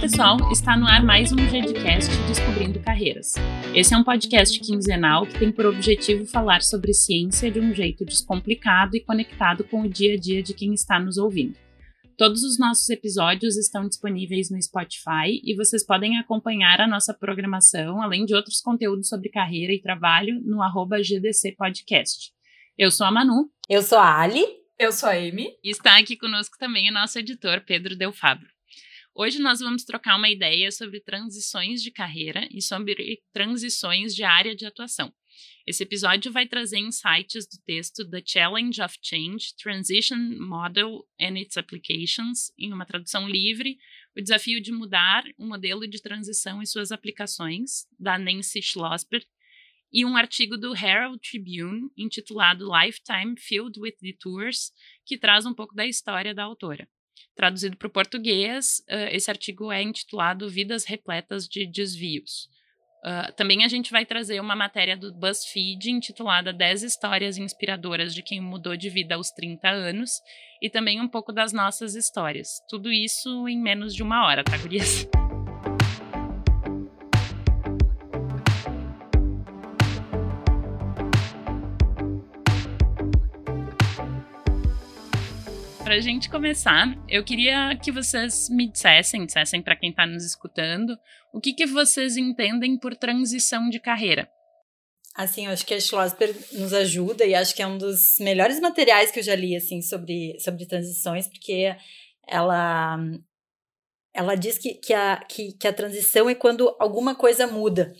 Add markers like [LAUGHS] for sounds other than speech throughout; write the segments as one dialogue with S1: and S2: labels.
S1: pessoal, está no ar mais um GDcast Descobrindo Carreiras. Esse é um podcast quinzenal que tem por objetivo falar sobre ciência de um jeito descomplicado e conectado com o dia a dia de quem está nos ouvindo. Todos os nossos episódios estão disponíveis no Spotify e vocês podem acompanhar a nossa programação, além de outros conteúdos sobre carreira e trabalho, no arroba GDC Podcast. Eu sou a Manu.
S2: Eu sou a Ali.
S3: Eu sou a Amy.
S1: E está aqui conosco também o nosso editor, Pedro Del Fabro. Hoje nós vamos trocar uma ideia sobre transições de carreira e sobre transições de área de atuação. Esse episódio vai trazer insights do texto The Challenge of Change, Transition Model and its Applications, em uma tradução livre, o desafio de mudar o modelo de transição e suas aplicações, da Nancy Schlossberg, e um artigo do Herald Tribune intitulado Lifetime Filled with Detours, que traz um pouco da história da autora. Traduzido para o português, esse artigo é intitulado Vidas Repletas de Desvios. Uh, também a gente vai trazer uma matéria do BuzzFeed intitulada 10 histórias inspiradoras de quem mudou de vida aos 30 anos e também um pouco das nossas histórias. Tudo isso em menos de uma hora, tá, gurias? [LAUGHS] para a gente começar, eu queria que vocês me dissessem, dissessem para quem está nos escutando, o que, que vocês entendem por transição de carreira.
S2: Assim, eu acho que a Schlossberg nos ajuda e acho que é um dos melhores materiais que eu já li assim sobre, sobre transições, porque ela ela diz que, que, a, que, que a transição é quando alguma coisa muda.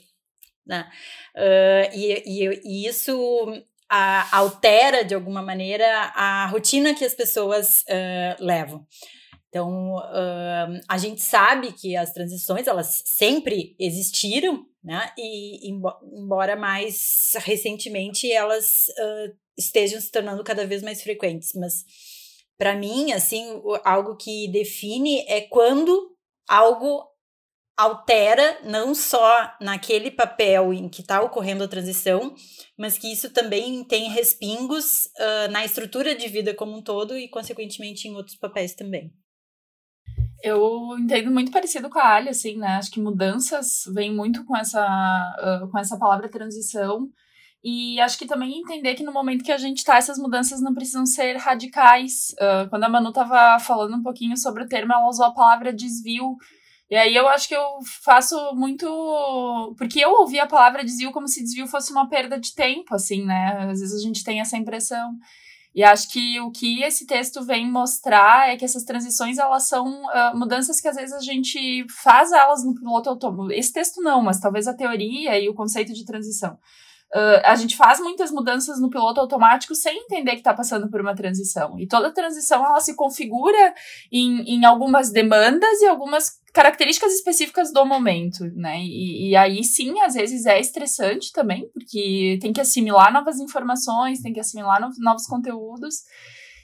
S2: Né? Uh, e, e, e, isso a, altera de alguma maneira a rotina que as pessoas uh, levam. Então, uh, a gente sabe que as transições, elas sempre existiram, né? E embora mais recentemente elas uh, estejam se tornando cada vez mais frequentes. Mas, para mim, assim, algo que define é quando algo altera não só naquele papel em que está ocorrendo a transição, mas que isso também tem respingos uh, na estrutura de vida como um todo e, consequentemente, em outros papéis também.
S3: Eu entendo muito parecido com a Ali, assim, né? Acho que mudanças vem muito com essa, uh, com essa palavra transição. E acho que também entender que no momento que a gente tá, essas mudanças não precisam ser radicais. Uh, quando a Manu tava falando um pouquinho sobre o termo, ela usou a palavra desvio e aí eu acho que eu faço muito. Porque eu ouvi a palavra desvio como se desvio fosse uma perda de tempo, assim, né? Às vezes a gente tem essa impressão. E acho que o que esse texto vem mostrar é que essas transições, elas são uh, mudanças que às vezes a gente faz elas no piloto automático. Esse texto não, mas talvez a teoria e o conceito de transição. Uh, a gente faz muitas mudanças no piloto automático sem entender que está passando por uma transição. E toda transição, ela se configura em, em algumas demandas e algumas características específicas do momento, né? E, e, aí sim, às vezes é estressante também, porque tem que assimilar novas informações, tem que assimilar no, novos conteúdos.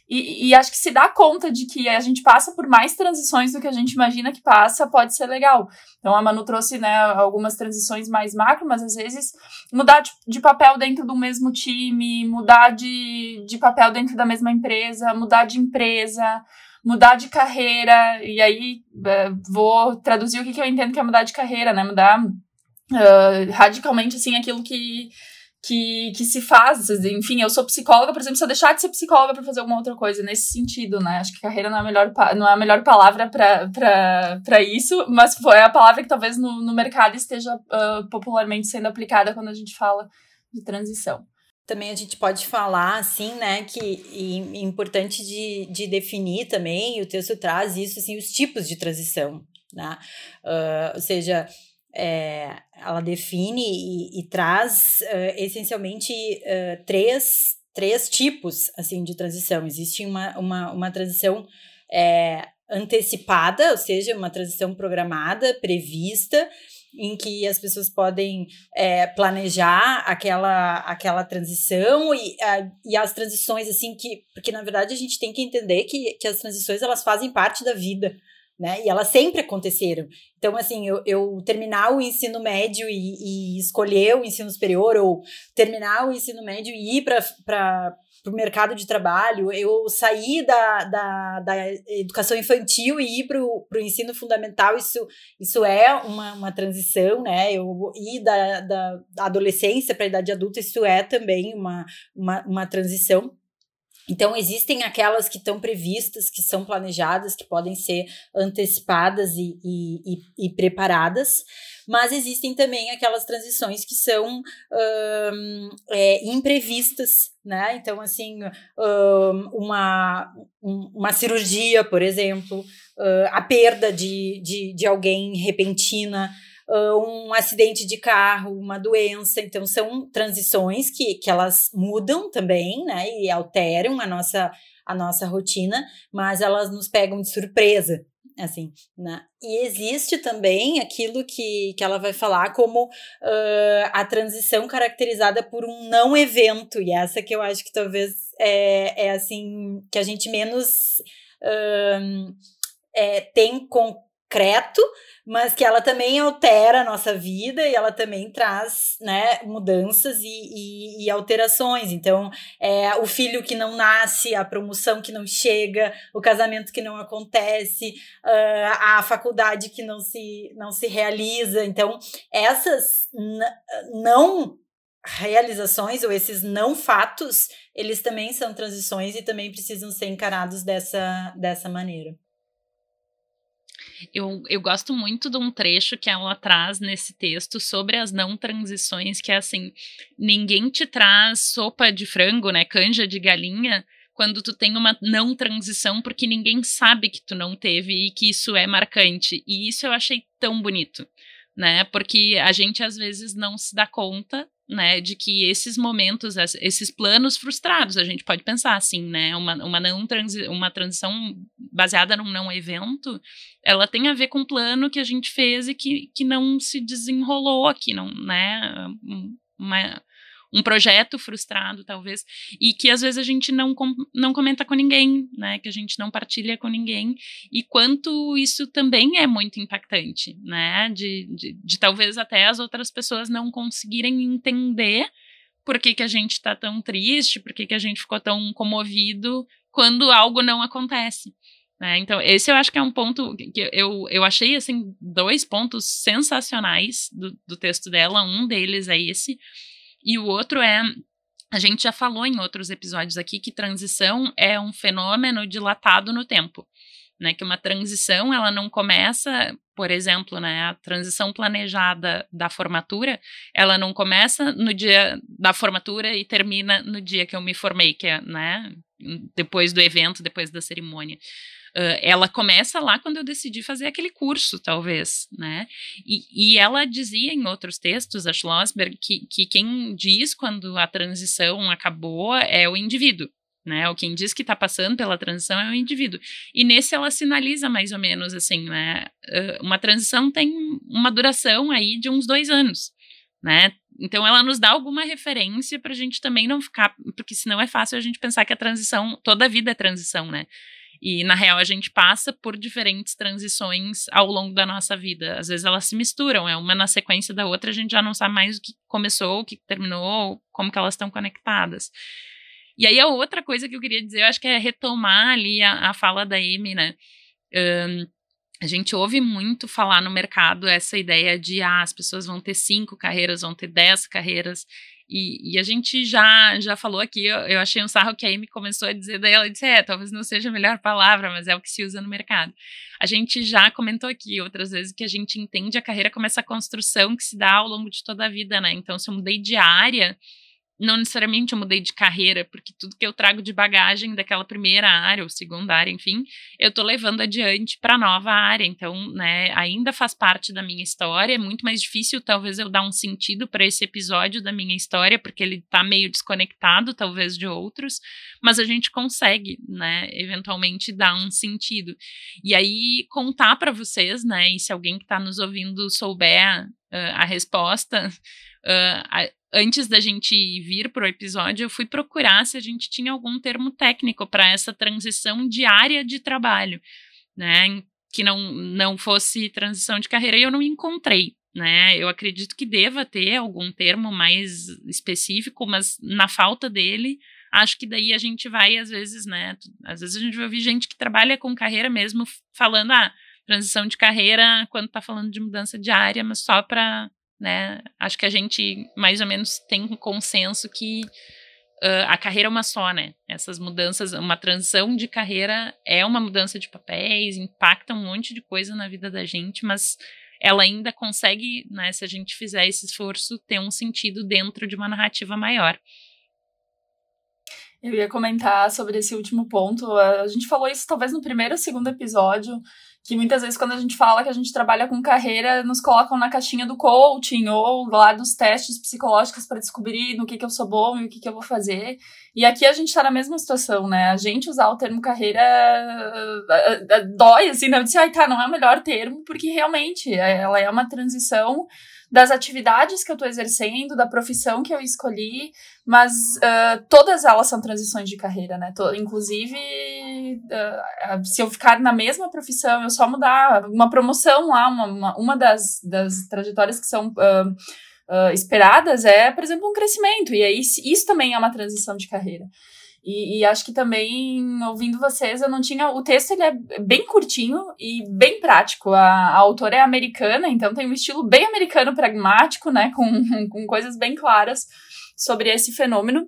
S3: E, e, acho que se dá conta de que a gente passa por mais transições do que a gente imagina que passa, pode ser legal. Então a Manu trouxe né, algumas transições mais macro, mas às vezes mudar de, de papel dentro do mesmo time, mudar de, de papel dentro da mesma empresa, mudar de empresa, mudar de carreira, e aí uh, vou traduzir o que, que eu entendo que é mudar de carreira, né? Mudar uh, radicalmente, assim, aquilo que, que, que se faz. Enfim, eu sou psicóloga, por exemplo, se eu deixar de ser psicóloga para fazer alguma outra coisa, nesse sentido, né? Acho que carreira não é a melhor, não é a melhor palavra para isso, mas foi a palavra que talvez no, no mercado esteja uh, popularmente sendo aplicada quando a gente fala de transição
S2: também a gente pode falar, assim, né, que e, importante de, de definir também, o texto traz isso, assim, os tipos de transição, né, uh, ou seja, é, ela define e, e traz uh, essencialmente uh, três, três tipos, assim, de transição. Existe uma, uma, uma transição é, antecipada, ou seja, uma transição programada, prevista, em que as pessoas podem é, planejar aquela, aquela transição e, a, e as transições, assim, que. Porque na verdade a gente tem que entender que, que as transições elas fazem parte da vida. Né? E elas sempre aconteceram. Então, assim, eu, eu terminar o ensino médio e, e, escolher o ensino superior, ou terminar o ensino médio e ir para o mercado de trabalho, eu sair da, da, da educação infantil e ir para o ensino fundamental, isso, isso é uma, uma transição, né? Eu ir da, da adolescência para a idade adulta, isso é também uma, uma, uma transição. Então, existem aquelas que estão previstas, que são planejadas, que podem ser antecipadas e, e, e, e preparadas, mas existem também aquelas transições que são é, imprevistas, né? Então, assim, um, uma, uma cirurgia, por exemplo, a perda de, de, de alguém repentina, um acidente de carro, uma doença. Então, são transições que, que elas mudam também, né? E alteram a nossa, a nossa rotina, mas elas nos pegam de surpresa. Assim, né? E existe também aquilo que, que ela vai falar como uh, a transição caracterizada por um não evento, e essa que eu acho que talvez é, é assim, que a gente menos uh, é, tem concreto, mas que ela também altera a nossa vida e ela também traz né, mudanças e, e, e, alterações. Então, é o filho que não nasce, a promoção que não chega, o casamento que não acontece, uh, a faculdade que não se, não se realiza. Então, essas não realizações ou esses não fatos, eles também são transições e também precisam ser encarados dessa, dessa maneira.
S1: Eu, eu gosto muito de um trecho que ela traz nesse texto sobre as não transições, que é assim: ninguém te traz sopa de frango, né? Canja de galinha, quando tu tem uma não transição, porque ninguém sabe que tu não teve e que isso é marcante. E isso eu achei tão bonito, né? Porque a gente às vezes não se dá conta né, de que esses momentos, esses planos frustrados, a gente pode pensar assim, né, uma, uma, não transi uma transição baseada num não evento, ela tem a ver com um plano que a gente fez e que, que não se desenrolou aqui, não, né, uma, um projeto frustrado, talvez, e que às vezes a gente não, com, não comenta com ninguém, né? Que a gente não partilha com ninguém, e quanto isso também é muito impactante, né? De, de, de talvez até as outras pessoas não conseguirem entender por que, que a gente está tão triste, por que, que a gente ficou tão comovido quando algo não acontece. Né? Então, esse eu acho que é um ponto que eu, eu achei, assim, dois pontos sensacionais do, do texto dela. Um deles é esse, e o outro é a gente já falou em outros episódios aqui que transição é um fenômeno dilatado no tempo, né? Que uma transição ela não começa, por exemplo, né? A transição planejada da formatura, ela não começa no dia da formatura e termina no dia que eu me formei, que é, né? Depois do evento, depois da cerimônia. Ela começa lá quando eu decidi fazer aquele curso, talvez, né? E, e ela dizia em outros textos, a Schlossberg, que, que quem diz quando a transição acabou é o indivíduo, né? O quem diz que está passando pela transição é o indivíduo. E nesse ela sinaliza mais ou menos assim, né? Uma transição tem uma duração aí de uns dois anos, né? Então ela nos dá alguma referência para a gente também não ficar, porque senão é fácil a gente pensar que a transição, toda a vida é transição, né? E, na real, a gente passa por diferentes transições ao longo da nossa vida. Às vezes elas se misturam, é uma na sequência da outra, a gente já não sabe mais o que começou, o que terminou, como que elas estão conectadas. E aí, a outra coisa que eu queria dizer, eu acho que é retomar ali a, a fala da Amy, né? Um, a gente ouve muito falar no mercado essa ideia de ah, as pessoas vão ter cinco carreiras, vão ter dez carreiras. E, e, a gente já já falou aqui, eu, eu, achei um sarro que a Amy começou a dizer, daí ela disse, é, talvez não seja a melhor palavra, mas é o que se usa no mercado. A gente já comentou aqui outras vezes que a gente entende a carreira como essa construção que se dá ao longo de toda a vida, né? Então, se eu mudei de área, não necessariamente eu mudei de carreira, porque tudo que eu trago de bagagem daquela primeira área ou segunda área, enfim, eu tô levando adiante para nova área. Então, né, ainda faz parte da minha história. É muito mais difícil, talvez, eu dar um sentido para esse episódio da minha história, porque ele tá meio desconectado, talvez, de outros, mas a gente consegue, né, eventualmente dar um sentido. E aí, contar para vocês, né, e se alguém que está nos ouvindo souber uh, a resposta, [LAUGHS] Uh, antes da gente vir para o episódio, eu fui procurar se a gente tinha algum termo técnico para essa transição diária de trabalho, né? que não, não fosse transição de carreira e eu não encontrei. Né? Eu acredito que deva ter algum termo mais específico, mas na falta dele, acho que daí a gente vai, às vezes, né? Às vezes a gente vai ouvir gente que trabalha com carreira mesmo falando, ah, transição de carreira quando tá falando de mudança de área, mas só para, né? Acho que a gente mais ou menos tem um consenso que uh, a carreira é uma só, né? Essas mudanças, uma transição de carreira é uma mudança de papéis, impacta um monte de coisa na vida da gente, mas ela ainda consegue, né, se a gente fizer esse esforço, ter um sentido dentro de uma narrativa maior.
S3: Eu ia comentar sobre esse último ponto. A gente falou isso talvez no primeiro ou segundo episódio, que muitas vezes quando a gente fala que a gente trabalha com carreira, nos colocam na caixinha do coaching ou lá dos testes psicológicos para descobrir no que, que eu sou bom e o que, que eu vou fazer. E aqui a gente está na mesma situação, né? A gente usar o termo carreira uh, uh, dói, assim, né? Eu disse, ai, tá, não é o melhor termo, porque realmente ela é uma transição das atividades que eu estou exercendo, da profissão que eu escolhi, mas uh, todas elas são transições de carreira, né? inclusive, uh, se eu ficar na mesma profissão, eu só mudar uma promoção lá, uma, uma, uma das, das trajetórias que são. Uh, Uh, esperadas é, por exemplo, um crescimento. E aí, isso também é uma transição de carreira. E, e, acho que também, ouvindo vocês, eu não tinha. O texto ele é bem curtinho e bem prático. A, a autora é americana, então tem um estilo bem americano pragmático, né? Com, [LAUGHS] com coisas bem claras sobre esse fenômeno.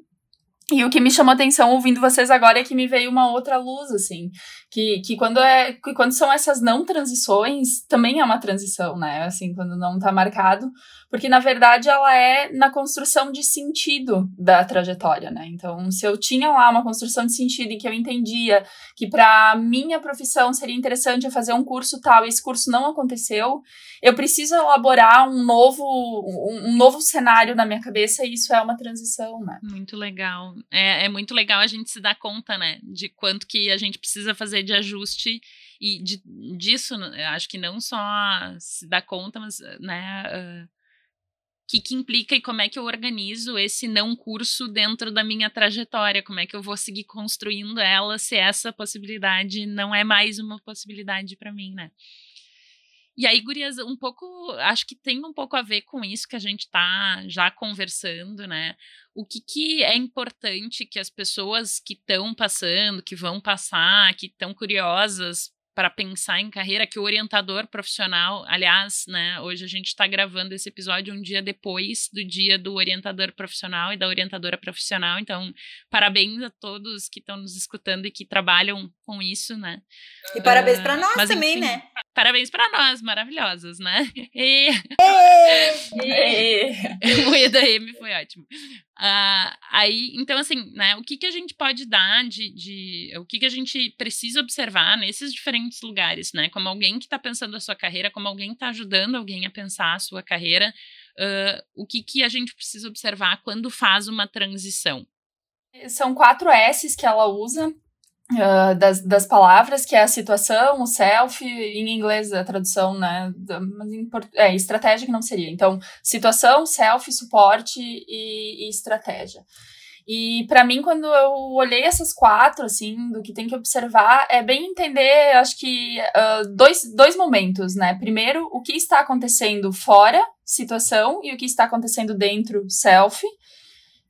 S3: E o que me chamou atenção ouvindo vocês agora é que me veio uma outra luz, assim. Que, que, quando, é, que quando são essas não transições, também é uma transição, né? Assim, quando não tá marcado porque na verdade ela é na construção de sentido da trajetória, né? Então, se eu tinha lá uma construção de sentido em que eu entendia que para minha profissão seria interessante eu fazer um curso tal e esse curso não aconteceu, eu preciso elaborar um novo um, novo cenário na minha cabeça e isso é uma transição, né?
S1: Muito legal. É, é muito legal a gente se dar conta, né, de quanto que a gente precisa fazer de ajuste e de, disso, acho que não só se dar conta, mas, né, uh, que, que implica e como é que eu organizo esse não curso dentro da minha trajetória, como é que eu vou seguir construindo ela se essa possibilidade não é mais uma possibilidade para mim, né? E aí, Gurias, um pouco, acho que tem um pouco a ver com isso que a gente está já conversando, né? O que, que é importante que as pessoas que estão passando, que vão passar, que estão curiosas para pensar em carreira que o orientador profissional, aliás, né, hoje a gente está gravando esse episódio um dia depois do dia do orientador profissional e da orientadora profissional, então parabéns a todos que estão nos escutando e que trabalham com isso, né?
S2: E parabéns uh, para nós mas, também, enfim, né?
S1: Parabéns para nós, maravilhosos, né?
S2: E... [LAUGHS]
S1: o E da M foi ótimo. Uh, aí, então, assim, né, o que, que a gente pode dar de, de. O que, que a gente precisa observar nesses diferentes lugares, né? Como alguém que está pensando a sua carreira, como alguém que está ajudando alguém a pensar a sua carreira, uh, o que, que a gente precisa observar quando faz uma transição?
S3: São quatro S's que ela usa Uh, das, das palavras, que é a situação, o self, em inglês a tradução, né, mas em é, estratégia que não seria. Então, situação, self, suporte e, e estratégia. E para mim, quando eu olhei essas quatro, assim, do que tem que observar, é bem entender, acho que, uh, dois, dois momentos, né? Primeiro, o que está acontecendo fora, situação, e o que está acontecendo dentro, self.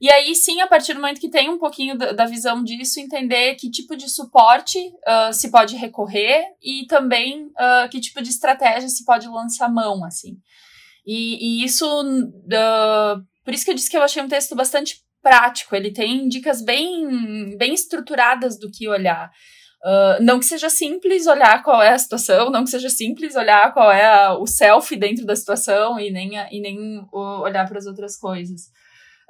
S3: E aí, sim, a partir do momento que tem um pouquinho da, da visão disso, entender que tipo de suporte uh, se pode recorrer e também uh, que tipo de estratégia se pode lançar mão, assim. E, e isso, por isso que eu disse que eu achei um texto bastante prático, ele tem dicas bem, bem estruturadas do que olhar. Uh, não que seja simples olhar qual é a situação, não que seja simples olhar qual é a, o self dentro da situação e nem, a, e nem olhar para as outras coisas.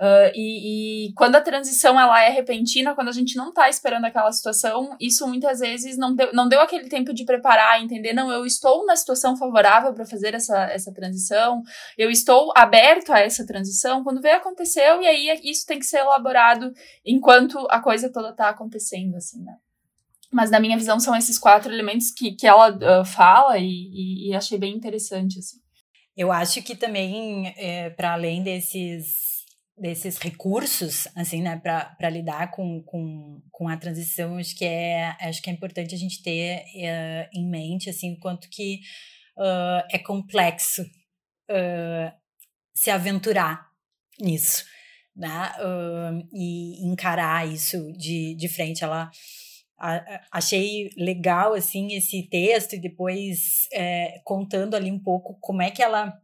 S3: Uh, e, e, quando a transição ela é repentina, quando a gente não está esperando aquela situação, isso muitas vezes não deu, não deu aquele tempo de preparar, entender, não, eu estou na situação favorável para fazer essa, essa transição, eu estou aberto a essa transição, quando vê aconteceu, e aí isso tem que ser elaborado enquanto a coisa toda está acontecendo, assim, né? Mas na minha visão são esses quatro elementos que, que ela uh, fala e, e, e, achei bem interessante, assim.
S2: Eu acho que também, é, para além desses desses recursos, assim, né, para lidar com, com, com a transição, acho que é, acho que é importante a gente ter uh, em mente, assim, o quanto que uh, é complexo uh, se aventurar nisso, né, e encarar isso de, de frente. Ela achei legal, assim, esse texto e depois é, contando ali um pouco como é que ela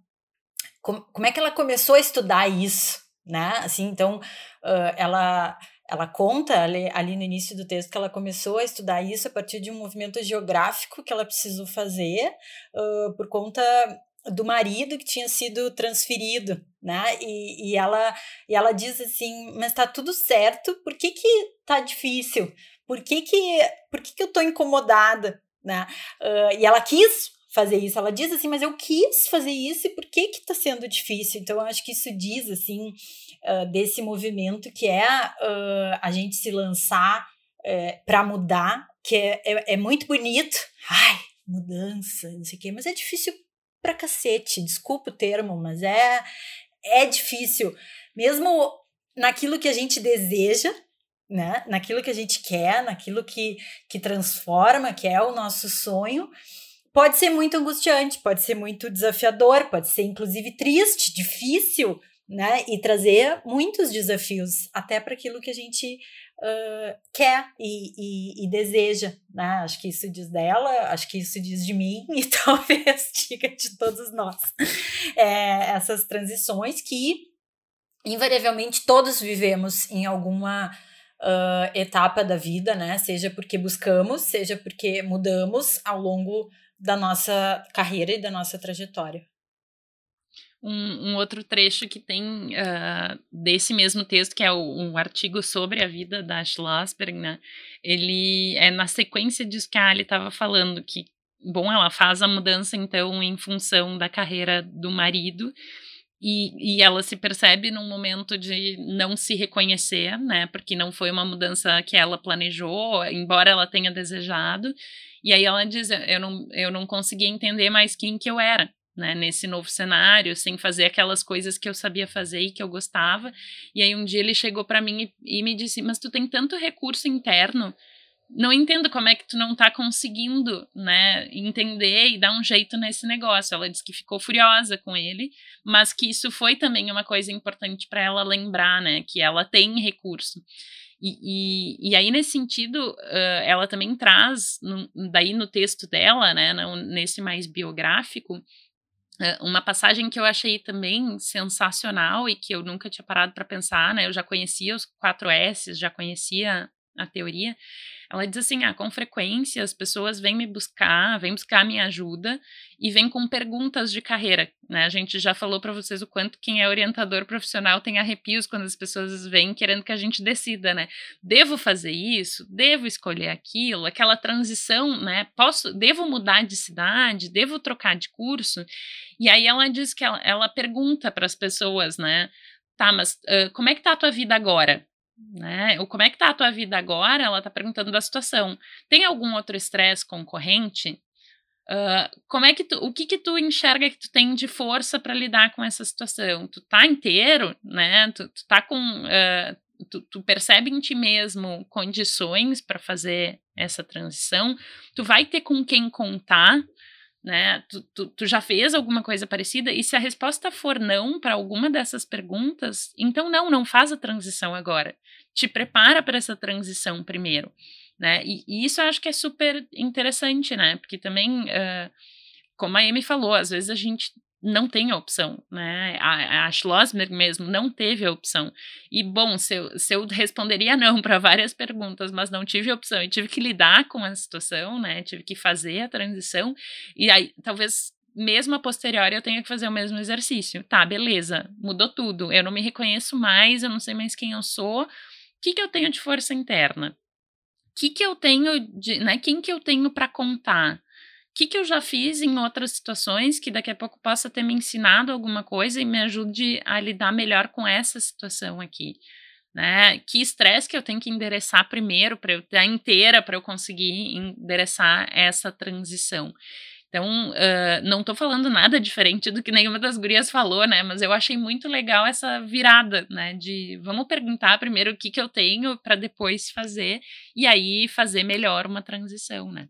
S2: como, como é que ela começou a estudar isso, né? Assim, então, uh, ela ela conta ali, ali, no início do texto que ela começou a estudar isso a partir de um movimento geográfico que ela precisou fazer uh, por conta do marido que tinha sido transferido, né? E, e, ela, e ela diz assim, mas tá tudo certo, por que que tá difícil? Por que que, por que, que eu tô incomodada, né? Uh, e ela quis fazer isso. Ela diz assim, mas eu quis fazer isso e por que que tá sendo difícil? Então, eu acho que isso diz, assim, uh, desse movimento que é uh, a gente se lançar uh, eh, para mudar, que é, é, é, muito bonito. Ai, mudança, não sei o quê, mas é difícil pra cacete, desculpa o termo, mas é, é difícil. Mesmo naquilo que a gente deseja, né? Naquilo que a gente quer, naquilo que, que transforma, que é o nosso sonho, pode ser muito angustiante, pode ser muito desafiador, pode ser inclusive triste, difícil, né? E trazer muitos desafios até para aquilo que a gente uh, quer e, e, e, deseja, né? Acho que isso diz dela, acho que isso diz de mim [LAUGHS] e talvez diga de todos nós. É, essas transições que invariavelmente todos vivemos em alguma uh, etapa da vida, né? Seja porque buscamos, seja porque mudamos ao longo da nossa carreira e da nossa trajetória.
S1: Um, um outro trecho que tem uh, desse mesmo texto, que é o, um artigo sobre a vida da Schlossberg, né? Ele é na sequência disso que a Ali estava falando, que, bom, ela faz a mudança, então, em função da carreira do marido, e, e, ela se percebe num momento de não se reconhecer, né? Porque não foi uma mudança que ela planejou, embora ela tenha desejado. E aí ela diz: eu não, eu não conseguia entender mais quem que eu era, né? Nesse novo cenário, sem fazer aquelas coisas que eu sabia fazer e que eu gostava. E aí um dia ele chegou para mim e, e me disse: Mas tu tem tanto recurso interno não entendo como é que tu não tá conseguindo, né, entender e dar um jeito nesse negócio. Ela disse que ficou furiosa com ele, mas que isso foi também uma coisa importante para ela lembrar, né, que ela tem recurso. E, e, e aí, nesse sentido, uh, ela também traz, no, daí no texto dela, né, no, nesse mais biográfico, uma passagem que eu achei também sensacional e que eu nunca tinha parado para pensar, né, eu já conhecia os quatro S, já conhecia a teoria, ela diz assim: ah, com frequência as pessoas vêm me buscar, vêm buscar minha ajuda e vêm com perguntas de carreira. Né? A gente já falou para vocês o quanto quem é orientador profissional tem arrepios quando as pessoas vêm querendo que a gente decida, né? Devo fazer isso? Devo escolher aquilo? Aquela transição, né? Posso, devo mudar de cidade? Devo trocar de curso? E aí ela diz que ela, ela pergunta para as pessoas, né? Tá, mas uh, como é que tá a tua vida agora? Né? O como é que tá a tua vida agora? Ela tá perguntando da situação. Tem algum outro estresse concorrente? Uh, como é que tu, o que que tu enxerga que tu tem de força para lidar com essa situação? Tu tá inteiro, né? Tu, tu tá com uh, tu, tu, percebe em ti mesmo condições para fazer essa transição? Tu vai ter com quem contar? Né? Tu, tu, tu, já fez alguma coisa parecida? E se a resposta for não para alguma dessas perguntas, então não, não faz a transição agora. Te prepara para essa transição primeiro, né? E, e, isso eu acho que é super interessante, né? Porque também, uh, como a Amy falou, às vezes a gente não tem a opção, né? A, a Schlossberg mesmo não teve a opção. E, bom, se eu, se eu responderia [LAUGHS] não para várias perguntas, mas não tive a opção e tive que lidar com a situação, né? Tive que fazer a transição. E aí, talvez mesmo a posteriori eu tenha que fazer o mesmo exercício. Tá, beleza, mudou tudo. Eu não me reconheço mais, eu não sei mais quem eu sou. O que, que eu tenho de força interna? O que, que eu tenho de. Né, quem que eu tenho para contar? Que, que eu já fiz em outras situações que daqui a pouco possa ter me ensinado alguma coisa e me ajude a lidar melhor com essa situação aqui. Né? Que estresse que eu tenho que endereçar primeiro para eu estar inteira para eu conseguir endereçar essa transição. Então, uh, não tô falando nada diferente do que nenhuma das gurias falou, né? Mas eu achei muito legal essa virada, né? De vamos perguntar primeiro o que, que eu tenho para depois fazer e aí fazer melhor uma transição, né?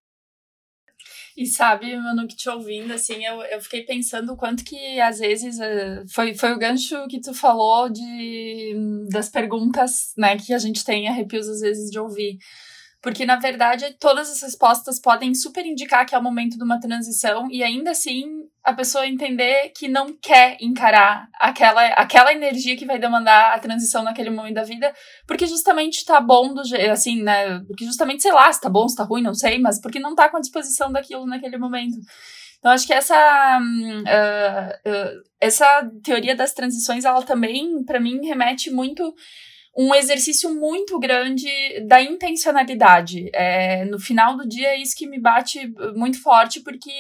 S3: E sabe, Manu, que te ouvindo, assim, eu, eu fiquei pensando o quanto que às vezes eh, foi, foi o gancho que tu falou de das perguntas, né, que a gente tem arrepios às vezes de ouvir. Porque, na verdade, todas as respostas podem super indicar que é o momento de uma transição e ainda assim a pessoa entender que não quer encarar aquela, aquela energia que vai demandar a transição naquele momento da vida, porque justamente tá bom do jeito, assim, né? Porque justamente, sei lá, se tá bom, se tá ruim, não sei, mas porque não tá com a disposição daquilo naquele momento. Então, acho que essa, uh, uh, essa teoria das transições, ela também, para mim, remete muito um exercício muito grande da intencionalidade. É, no final do dia é isso que me bate muito forte, porque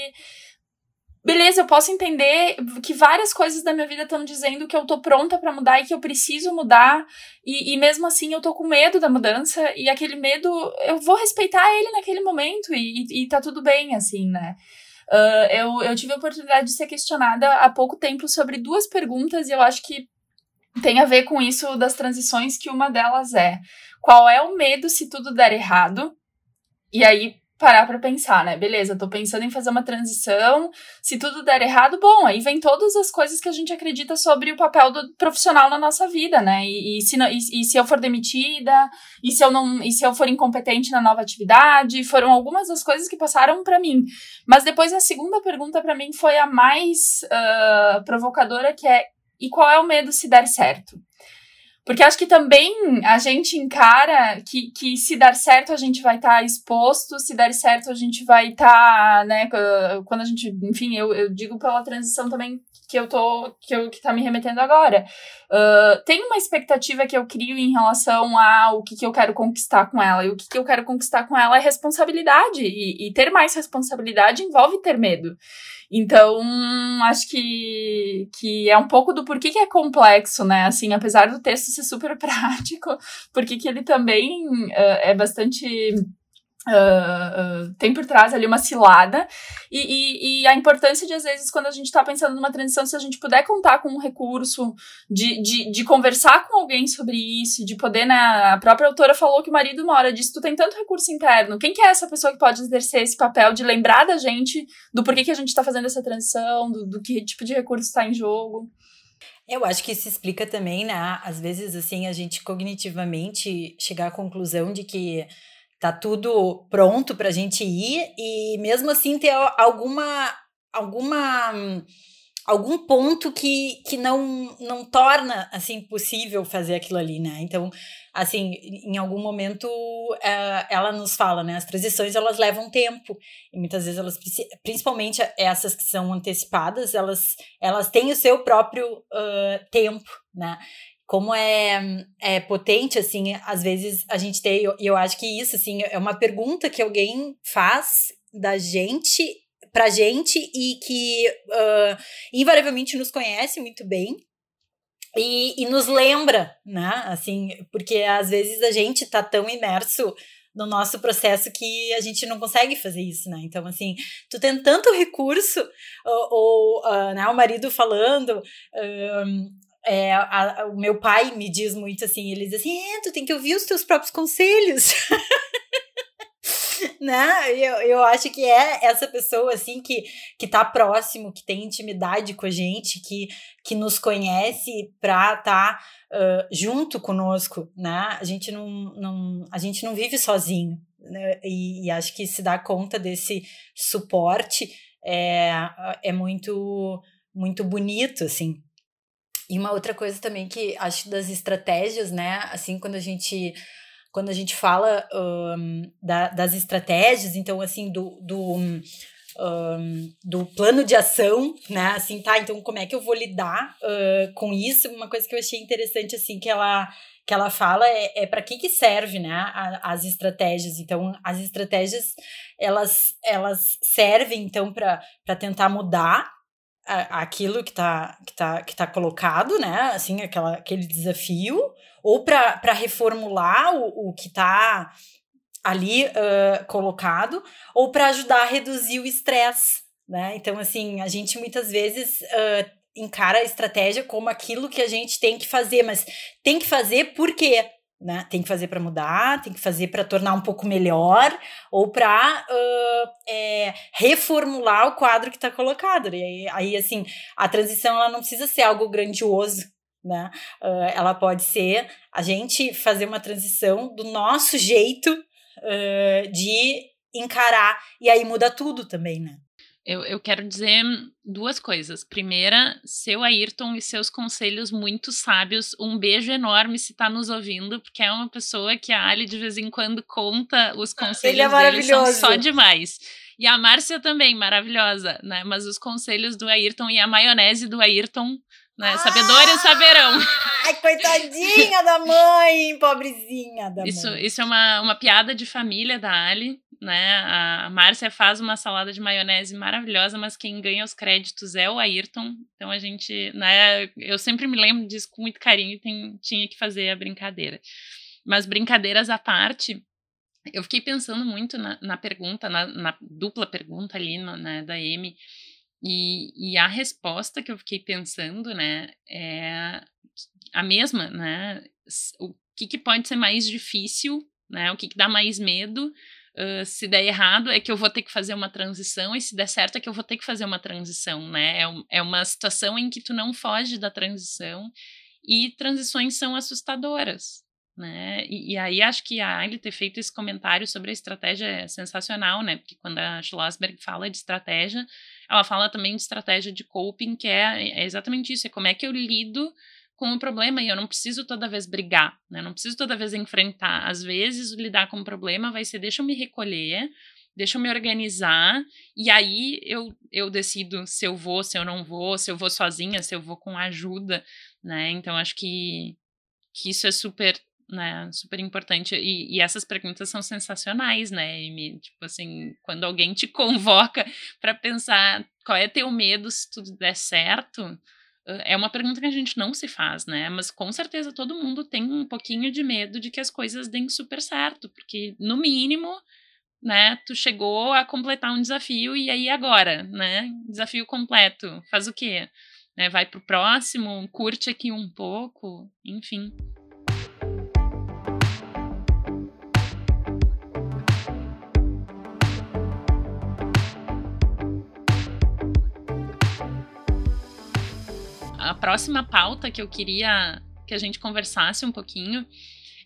S3: beleza, eu posso entender que várias coisas da minha vida estão dizendo que eu tô pronta para mudar e que eu preciso mudar, e, e, mesmo assim eu tô com medo da mudança, e aquele medo, eu vou respeitar ele naquele momento, e, e, e tá tudo bem, assim, né? Uh, eu, eu tive a oportunidade de ser questionada há pouco tempo sobre duas perguntas, e eu acho que tem a ver com isso das transições, que uma delas é qual é o medo se tudo der errado? E aí parar para pensar, né? Beleza, tô pensando em fazer uma transição. Se tudo der errado, bom, aí vem todas as coisas que a gente acredita sobre o papel do profissional na nossa vida, né? E, e se, não, e, e, se eu for demitida, e se eu não, e se eu for incompetente na nova atividade, foram algumas das coisas que passaram para mim. Mas depois a segunda pergunta para mim foi a mais uh, provocadora, que é e qual é o medo se der certo? Porque acho que também a gente encara que, que se dar certo a gente vai estar tá exposto, se der certo a gente vai estar, tá, né, quando a gente, enfim, eu, eu digo pela transição também que eu tô, que, eu, que tá me remetendo agora. Uh, tem uma expectativa que eu crio em relação ao que, que eu quero conquistar com ela. E o que, que eu quero conquistar com ela é responsabilidade. E, e ter mais responsabilidade envolve ter medo. Então, acho que, que é um pouco do porquê que é complexo, né? Assim, apesar do texto ser super [LAUGHS] prático, porque que ele também uh, é bastante Uh, tem por trás ali uma cilada e, e, e, a importância de às vezes quando a gente está pensando numa transição se a gente puder contar com um recurso de, de, de conversar com alguém sobre isso de poder né a própria autora falou que o marido uma hora disse tu tem tanto recurso interno quem que é essa pessoa que pode exercer esse papel de lembrar da gente do porquê que a gente está fazendo essa transição do, do que tipo de recurso está em jogo
S2: eu acho que isso explica também, né? Às vezes, assim, a gente cognitivamente chegar à conclusão de que tá tudo pronto para a gente ir e mesmo assim ter alguma alguma algum ponto que, que não não torna assim possível fazer aquilo ali, né? Então, assim, em algum momento uh, ela nos fala, né? As transições elas levam tempo e muitas vezes elas principalmente essas que são antecipadas, elas elas têm o seu próprio uh, tempo, né? Como é, é potente, assim, às vezes a gente tem, e eu, eu acho que isso, assim, é uma pergunta que alguém faz da gente pra gente e que uh, invariavelmente nos conhece muito bem e, e nos lembra, né, assim, porque às vezes a gente tá tão imerso no nosso processo que a gente não consegue fazer isso, né? Então, assim, tu tem tanto recurso, ou, ou uh, né, o marido falando, é, a, a, o meu pai me diz muito assim, ele diz assim, é, tu tem que ouvir os teus próprios conselhos. [LAUGHS] né? Eu, eu acho que é essa pessoa assim que, que tá próximo, que tem intimidade com a gente, que, que nos conhece pra estar tá, uh, junto conosco, né? A gente não, não, a gente não vive sozinho, né? E, e acho que se dar conta desse suporte é, é muito, muito bonito, assim. E uma outra coisa também que acho das estratégias, né? Assim, quando a gente quando a gente fala um, da, das estratégias, então assim, do, do, um, do plano de ação, né? Assim, tá, então como é que eu vou lidar uh, com isso? Uma coisa que eu achei interessante, assim, que ela que ela fala é, é para que que serve, né, a, as estratégias. Então, as estratégias, elas, elas servem, então, para tentar mudar aquilo que está que tá, que tá colocado, né? Assim, aquela, aquele desafio, ou para reformular o, o que está ali uh, colocado, ou para ajudar a reduzir o estresse. né? Então, assim, a gente muitas vezes uh, encara a estratégia como aquilo que a gente tem que fazer, mas tem que fazer por quê? Né? Tem que fazer para mudar, tem que fazer para tornar um pouco melhor ou para uh, é, reformular o quadro que está colocado. E aí, aí, assim, a transição ela não precisa ser algo grandioso, né? Uh, ela pode ser a gente fazer uma transição do nosso jeito uh, de encarar e aí muda tudo também, né?
S1: Eu, eu quero dizer duas coisas. Primeira, seu Ayrton e seus conselhos muito sábios. Um beijo enorme se está nos ouvindo, porque é uma pessoa que a Ali de vez em quando conta os conselhos [LAUGHS] Ele é dele, são só demais. E a Márcia também, maravilhosa, né? Mas os conselhos do Ayrton e a maionese do Ayrton né? Ah, Sabedores saberão.
S2: Ai, coitadinha da mãe, pobrezinha da
S1: isso,
S2: mãe.
S1: Isso é uma, uma piada de família da Ali, né? A Márcia faz uma salada de maionese maravilhosa, mas quem ganha os créditos é o Ayrton. Então a gente, né? Eu sempre me lembro disso com muito carinho e tem, tinha que fazer a brincadeira. Mas brincadeiras à parte, eu fiquei pensando muito na, na pergunta, na, na, dupla pergunta ali no, né, da Amy e, e a resposta que eu fiquei pensando, né, é a mesma, né? O que, que pode ser mais difícil, né? O que, que dá mais medo? Uh, se der errado, é que eu vou ter que fazer uma transição, e se der certo, é que eu vou ter que fazer uma transição, né? É, é uma situação em que tu não foge da transição, e transições são assustadoras, né? E, e, aí acho que a Aile ter feito esse comentário sobre a estratégia é sensacional, né? Porque quando a Schlossberg fala de estratégia, ela fala também de estratégia de coping, que é, é exatamente isso, é como é que eu lido com o problema e eu não preciso toda vez brigar, né? Não preciso toda vez enfrentar. Às vezes, lidar com o problema vai ser deixa eu me recolher, deixa eu me organizar e aí eu, eu decido se eu vou, se eu não vou, se eu vou sozinha, se eu vou com ajuda, né? Então acho que, que isso é super né? Super importante. E, e, essas perguntas são sensacionais, né, Amy? Tipo assim, quando alguém te [LAUGHS] convoca para pensar qual é teu medo se tudo der certo, é uma pergunta que a gente não se faz, né? Mas com certeza todo mundo tem um pouquinho de medo de que as coisas deem super certo, porque no mínimo, né, tu chegou a completar um desafio e aí agora, né? Desafio completo, faz o quê? Né, vai pro próximo, curte aqui um pouco, enfim. A próxima pauta que eu queria que a gente conversasse um pouquinho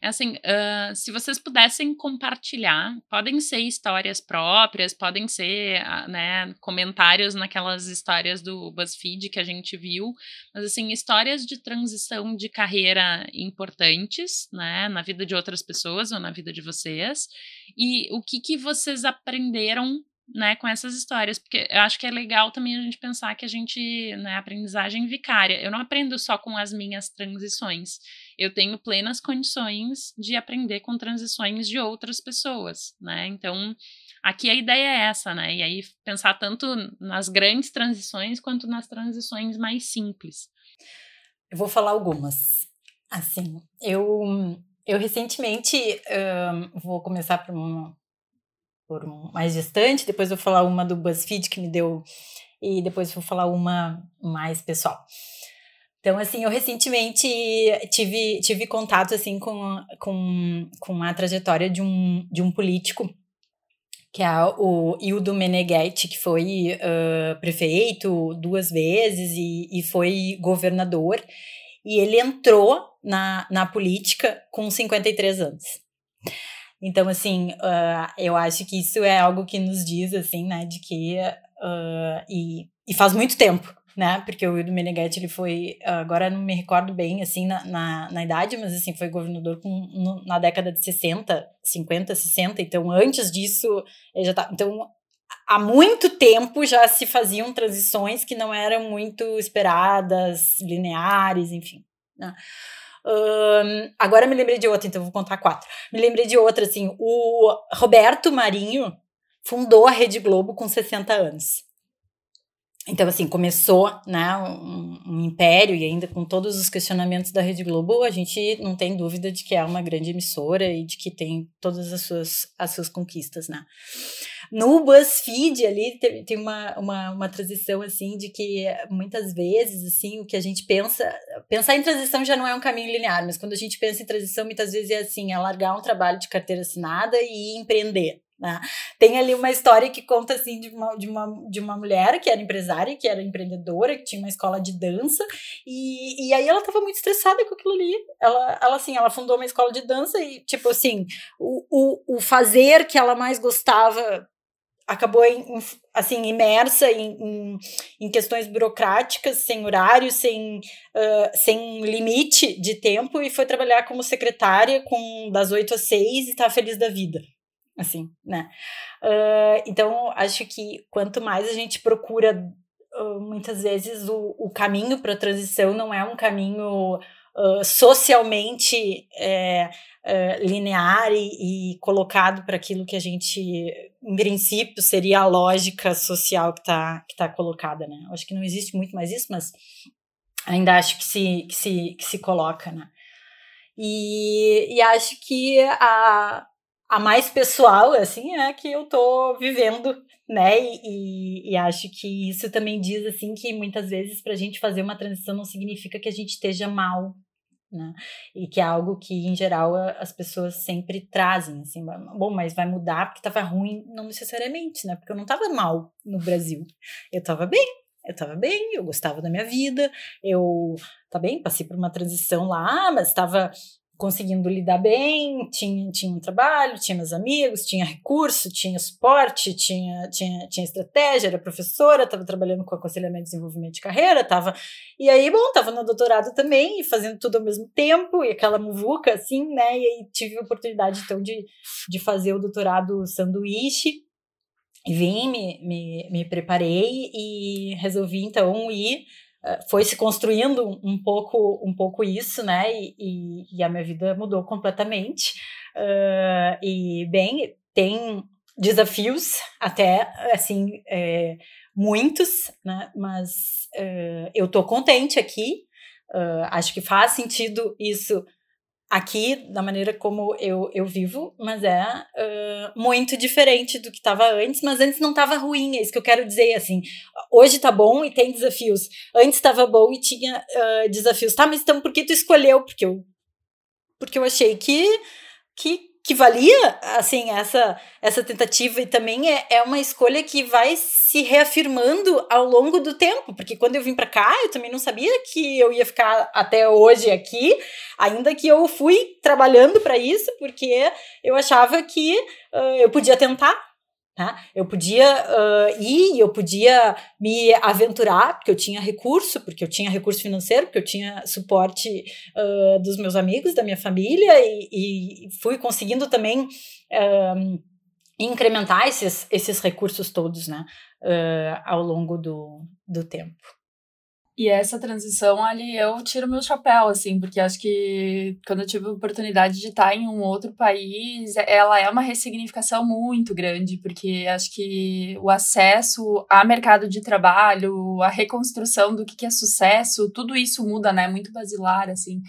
S1: é assim, uh, se vocês pudessem compartilhar, podem ser histórias próprias, podem ser, uh, né, comentários naquelas histórias do BuzzFeed que a gente viu, mas assim, histórias de transição de carreira importantes, né, na vida de outras pessoas ou na vida de vocês, e o que que vocês aprenderam né, com essas histórias, porque eu acho que é legal também a gente pensar que a gente, né, aprendizagem vicária. Eu não aprendo só com as minhas transições. Eu tenho plenas condições de aprender com transições de outras pessoas, né? Então, aqui a ideia é essa, né? E aí pensar tanto nas grandes transições quanto nas transições mais simples.
S2: Eu vou falar algumas. Assim, eu eu recentemente vou começar por uma por mais distante, depois vou falar uma do BuzzFeed que me deu e depois vou falar uma mais pessoal. Então, assim, eu recentemente tive, tive contato, assim, com, com, com a trajetória de um, de um político, que é o Hildo Meneghetti, que foi uh, prefeito duas vezes e, e foi governador. E ele entrou na, na política com 53 anos. Então, assim, uh, eu acho que isso é algo que nos diz, assim, né, de que. Uh, e, e faz muito tempo, né? Porque o Wildo Meneghetti, ele foi. Agora não me recordo bem, assim, na, na, na idade, mas, assim, foi governador com, no, na década de 60, 50, 60. Então, antes disso, ele já tá. Então, há muito tempo já se faziam transições que não eram muito esperadas, lineares, enfim. Né? Um, agora me lembrei de outra, então vou contar quatro. Me lembrei de outra, assim, o Roberto Marinho fundou a Rede Globo com 60 anos. Então, assim, começou né, um, um, império e ainda com todos os questionamentos da Rede Globo, a gente não tem dúvida de que é uma grande emissora e de que tem todas as suas, as suas conquistas, né? No BuzzFeed ali tem, tem uma, uma, uma transição assim de que muitas vezes assim o que a gente pensa, pensar em transição já não é um caminho linear, mas quando a gente pensa em transição muitas vezes é assim, é largar um trabalho de carteira assinada e empreender. Né? Tem ali uma história que conta assim de uma, de, uma, de uma mulher que era empresária, que era empreendedora, que tinha uma escola de dança, e, e aí ela estava muito estressada com aquilo ali. Ela, ela assim, ela fundou uma escola de dança e, tipo assim, o, o, o fazer que ela mais gostava acabou em, assim imersa em, em, em, questões burocráticas, sem horário, sem, uh, sem limite de tempo e foi trabalhar como secretária com das 8 às 6 e tá feliz da vida assim, né? Uh, então, acho que quanto mais a gente procura, uh, muitas vezes o, o caminho para a transição não é um caminho socialmente é, linear e, e colocado para aquilo que a gente, em princípio, seria a lógica social que está que tá colocada, né? Acho que não existe muito mais isso, mas ainda acho que se, que se, que se coloca, né? E, e acho que a, a mais pessoal, assim, é que eu tô vivendo, né? E, e, acho que isso também diz, assim, que muitas vezes para a gente fazer uma transição não significa que a gente esteja mal, né? E que é algo que, em geral, as pessoas sempre trazem, assim, bom, mas vai mudar porque estava ruim, não necessariamente, né? Porque eu não estava mal no Brasil, eu estava bem, eu estava bem, eu gostava da minha vida, eu, tá bem, passei por uma transição lá, mas estava conseguindo lidar bem, tinha, tinha um trabalho, tinha meus amigos, tinha recurso, tinha suporte, tinha, tinha, tinha estratégia, era professora, estava trabalhando com aconselhamento e desenvolvimento de carreira, tava e aí, bom, estava no doutorado também, fazendo tudo ao mesmo tempo, e aquela muvuca, assim, né, e aí tive a oportunidade, então, de, de fazer o doutorado sanduíche, e vim, me, me, me preparei e resolvi, então, ir foi se construindo um pouco um pouco isso, né? E, e, e a minha vida mudou completamente. Uh, e bem, tem desafios até assim é, muitos, né? Mas uh, eu tô contente aqui. Uh, acho que faz sentido isso aqui, da maneira como eu, eu vivo, mas é uh, muito diferente do que estava antes, mas antes não estava ruim, é isso que eu quero dizer, assim, hoje está bom e tem desafios, antes estava bom e tinha uh, desafios, tá, mas então por que tu escolheu? Porque eu, porque eu achei que, que que valia, assim, essa, essa tentativa e também é, é uma escolha que vai se reafirmando ao longo do tempo, porque quando eu vim para cá, eu também não sabia que eu ia ficar até hoje aqui, ainda que eu fui trabalhando para isso, porque eu achava que uh, eu podia tentar? Eu podia uh, ir, eu podia me aventurar, porque eu tinha recurso, porque eu tinha recurso financeiro, porque eu tinha suporte uh, dos meus amigos, da minha família, e, e fui conseguindo também uh, incrementar esses, esses recursos todos né, ao longo do, do tempo.
S3: E essa transição ali eu tiro meu chapéu, assim, porque acho que quando eu tive a oportunidade de estar em um outro país, ela é uma ressignificação muito grande, porque acho que o acesso a mercado de trabalho, a reconstrução do que é sucesso, tudo isso muda, né? Muito basilar, assim.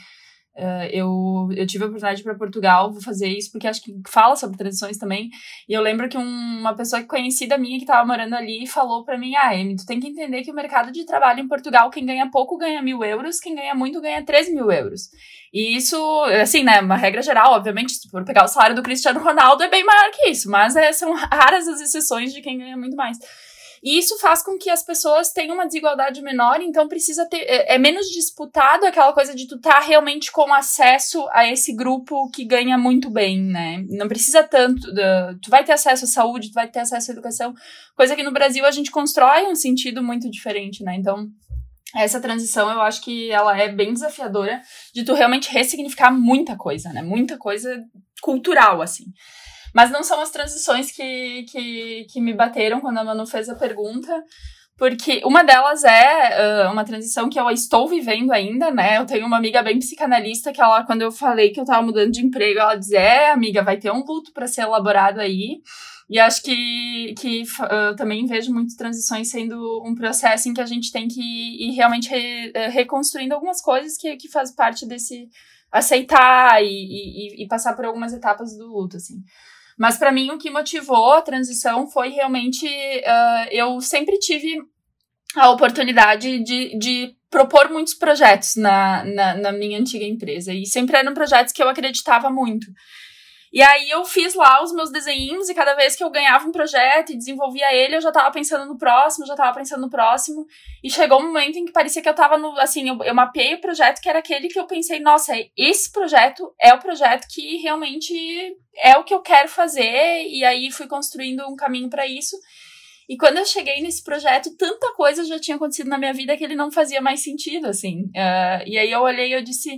S3: Uh, eu, eu tive a oportunidade para Portugal, vou fazer isso porque acho que fala sobre tradições também. E eu lembro que um, uma pessoa conhecida minha que estava morando ali falou para mim: Ah, Amy, tu tem que entender que o mercado de trabalho em Portugal, quem ganha pouco ganha mil euros, quem ganha muito ganha 3 mil euros. E isso, assim, né, uma regra geral, obviamente, se for pegar o salário do Cristiano Ronaldo, é bem maior que isso, mas é, são raras as exceções de quem ganha muito mais. E isso faz com que as pessoas tenham uma desigualdade menor, então precisa ter. É, é menos disputado aquela coisa de tu tá realmente com acesso a esse grupo que ganha muito bem, né? Não precisa tanto. Uh, tu vai ter acesso à saúde, tu vai ter acesso à educação, coisa que no Brasil a gente constrói um sentido muito diferente, né? Então essa transição eu acho que ela é bem desafiadora de tu realmente ressignificar muita coisa, né? Muita coisa cultural, assim. Mas não são as transições que, que, que me bateram quando a Manu fez a pergunta. Porque uma delas é uh, uma transição que eu estou vivendo ainda, né? Eu tenho uma amiga bem psicanalista que ela, quando eu falei que eu tava mudando de emprego, ela dizia: É, amiga, vai ter um luto para ser elaborado aí. E acho que, que uh, também vejo muitas transições sendo um processo em que a gente tem que ir realmente re, uh, reconstruindo algumas coisas que, que faz parte desse aceitar e, e, e passar por algumas etapas do luto, assim. Mas para mim o que motivou a transição foi realmente uh, eu sempre tive a oportunidade de, de propor muitos projetos na, na, na minha antiga empresa e sempre eram projetos que eu acreditava muito. E aí eu fiz lá os meus desenhos e cada vez que eu ganhava um projeto e desenvolvia ele, eu já tava pensando no próximo, já tava pensando no próximo. E chegou um momento em que parecia que eu tava no, assim, eu, eu mapeei o projeto que era aquele que eu pensei, nossa, esse projeto é o projeto que realmente é o que eu quero fazer. E aí fui construindo um caminho para isso. E quando eu cheguei nesse projeto, tanta coisa já tinha acontecido na minha vida que ele não fazia mais sentido, assim. Uh, e aí eu olhei e eu disse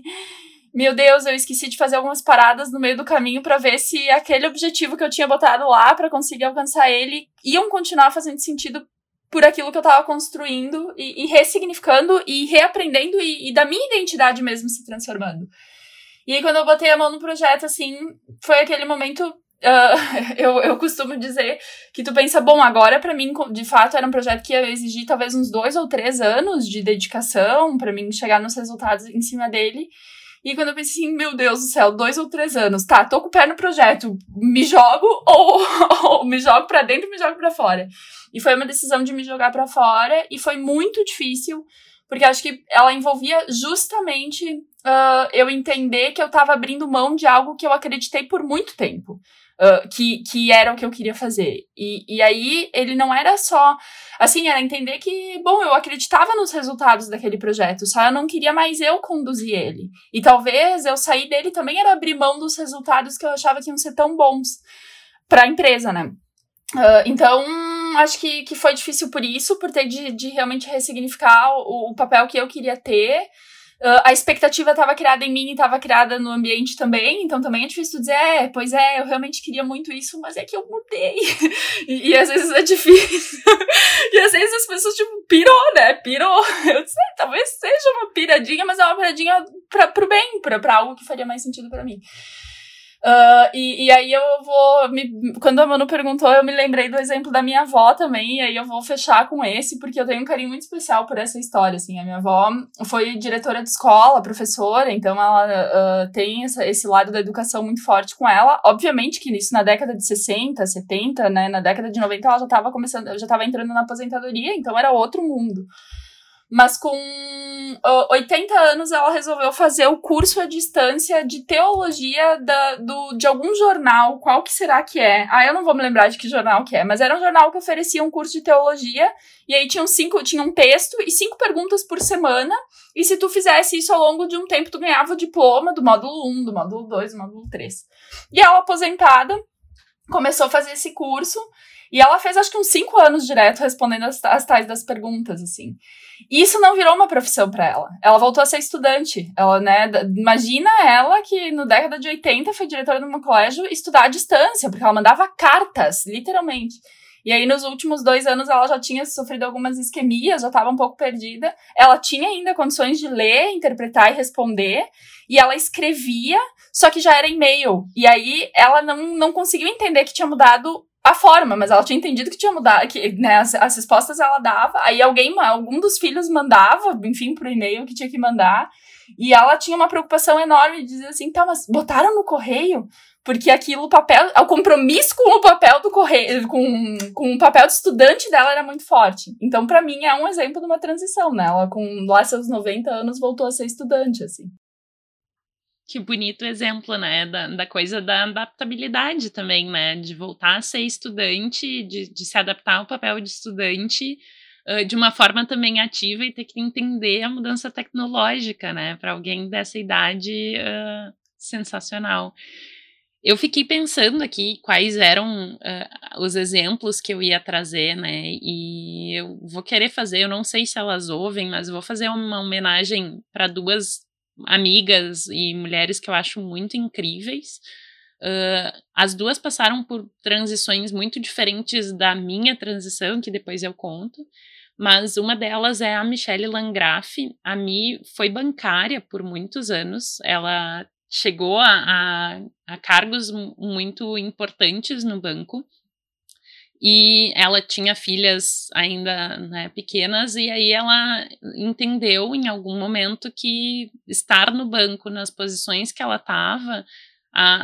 S3: meu Deus, eu esqueci de fazer algumas paradas no meio do caminho para ver se aquele objetivo que eu tinha botado lá para conseguir alcançar ele iam continuar fazendo sentido por aquilo que eu tava construindo e, e ressignificando e reaprendendo e, e, da minha identidade mesmo se transformando. E aí, quando eu botei a mão no projeto, assim, foi aquele momento. Uh, [LAUGHS] eu, eu costumo dizer que tu pensa, bom, agora para mim, de fato, era um projeto que ia exigir talvez uns dois ou três anos de dedicação para mim chegar nos resultados em cima dele. E quando eu pensei assim, meu Deus do céu, dois ou três anos, tá, tô com o pé no projeto, me jogo [LAUGHS] ou, ou me jogo pra dentro me jogo pra fora. E foi uma decisão de me jogar para fora e foi muito difícil, porque acho que ela envolvia justamente uh, eu entender que eu tava abrindo mão de algo que eu acreditei por muito tempo. Que, que era o que eu queria fazer. E, e aí ele não era só. Assim, era entender que, bom, eu acreditava nos resultados daquele projeto, só eu não queria mais eu conduzir ele. E talvez eu sair dele também era abrir mão dos resultados que eu achava que iam ser tão bons para a empresa, né? Uh, então, acho que, que foi difícil por isso, por ter de, de realmente ressignificar o, o papel que eu queria ter. Uh, a expectativa estava criada em mim e estava criada no ambiente também, então também é difícil dizer, é, pois é, eu realmente queria muito isso, mas é que eu mudei. [LAUGHS] e, e, às vezes é difícil. [LAUGHS] e às vezes as pessoas, tipo, pirou, né? Pirou. [LAUGHS] Eu disse, é, talvez seja uma piradinha, mas é uma piradinha pra, pro bem, pra algo que faria mais sentido para mim. Uh, e, e aí eu vou. Me, quando a Manu perguntou, eu me lembrei do exemplo da minha avó também, e aí eu vou fechar com esse, porque eu tenho um carinho muito especial por essa história. Assim, a minha avó foi diretora de escola, professora, então ela uh, tem essa, esse lado da educação muito forte com ela. Obviamente que isso na década de 60, 70, né? Na década de 90 ela já estava começando, já estava entrando na aposentadoria, então era outro mundo. Mas com uh, 80 anos ela resolveu fazer o curso à distância de teologia da, do, de algum jornal. Qual que será que é? Ah, eu não vou me lembrar de que jornal que é, mas era um jornal que oferecia um curso de teologia. E aí tinham cinco, tinha um texto e cinco perguntas por semana. E se tu fizesse isso ao longo de um tempo, tu ganhava o diploma do módulo 1, do módulo 2, do módulo 3. E ela, aposentada, começou a fazer esse curso. E ela fez acho que uns cinco anos direto respondendo as, as tais das perguntas, assim. Isso não virou uma profissão para ela. Ela voltou a ser estudante. Ela, né, imagina ela que no década de 80 foi diretora de um colégio estudar à distância, porque ela mandava cartas, literalmente. E aí, nos últimos dois anos, ela já tinha sofrido algumas isquemias, já estava um pouco perdida. Ela tinha ainda condições de ler, interpretar e responder. E ela escrevia, só que já era e-mail. E aí, ela não, não conseguiu entender que tinha mudado a forma, mas ela tinha entendido que tinha mudado, que né, as, as respostas ela dava, aí alguém, algum dos filhos mandava, enfim, pro e-mail que tinha que mandar, e ela tinha uma preocupação enorme de dizer assim, tá, mas botaram no correio? Porque aquilo, o papel, o compromisso com o papel do correio, com, com o papel de estudante dela era muito forte. Então, para mim, é um exemplo de uma transição, né? Ela, com lá seus 90 anos, voltou a ser estudante, assim.
S1: Que bonito exemplo, né? Da, da coisa da adaptabilidade também, né? De voltar a ser estudante, de, de se adaptar ao papel de estudante uh, de uma forma também ativa e ter que entender a mudança tecnológica, né? Para alguém dessa idade, uh, sensacional. Eu fiquei pensando aqui quais eram uh, os exemplos que eu ia trazer, né? E eu vou querer fazer, eu não sei se elas ouvem, mas vou fazer uma homenagem para duas amigas e mulheres que eu acho muito incríveis. Uh, as duas passaram por transições muito diferentes da minha transição, que depois eu conto, mas uma delas é a Michelle Langraf. A Mi foi bancária por muitos anos, ela chegou a, a, a cargos muito importantes no banco, e ela tinha filhas ainda né, pequenas, e aí ela entendeu em algum momento que estar no banco nas posições que ela estava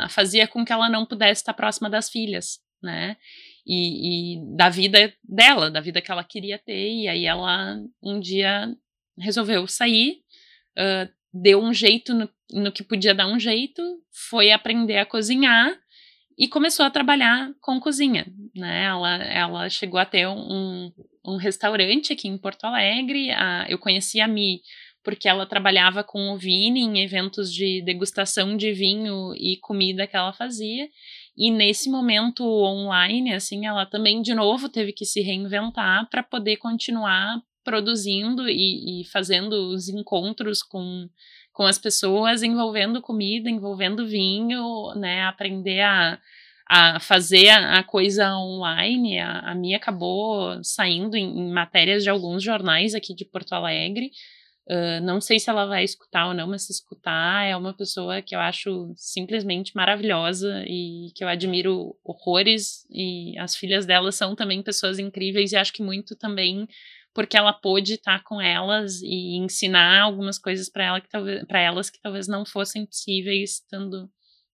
S1: fazia com que ela não pudesse estar próxima das filhas, né? E, e, da vida dela, da vida que ela queria ter. E aí ela um dia resolveu sair, uh, deu um jeito no, no que podia dar um jeito, foi aprender a cozinhar e começou a trabalhar com cozinha, né? Ela, ela chegou a ter um, um restaurante aqui em Porto Alegre. A, eu conheci a Mi porque ela trabalhava com o Vini em eventos de degustação de vinho e comida que ela fazia. E nesse momento online, assim, ela também de novo teve que se reinventar para poder continuar produzindo e, e fazendo os encontros com com as pessoas, envolvendo comida, envolvendo vinho, né? Aprender a, a fazer a, a coisa online. A, a Mia acabou saindo em, em, matérias de alguns jornais aqui de Porto Alegre. Uh, não sei se ela vai escutar ou não, mas se escutar, é uma pessoa que eu acho simplesmente maravilhosa e que eu admiro horrores. E as filhas dela são também pessoas incríveis e acho que muito também porque ela pôde estar com elas e ensinar algumas coisas para ela que talvez para elas que talvez não fossem possíveis estando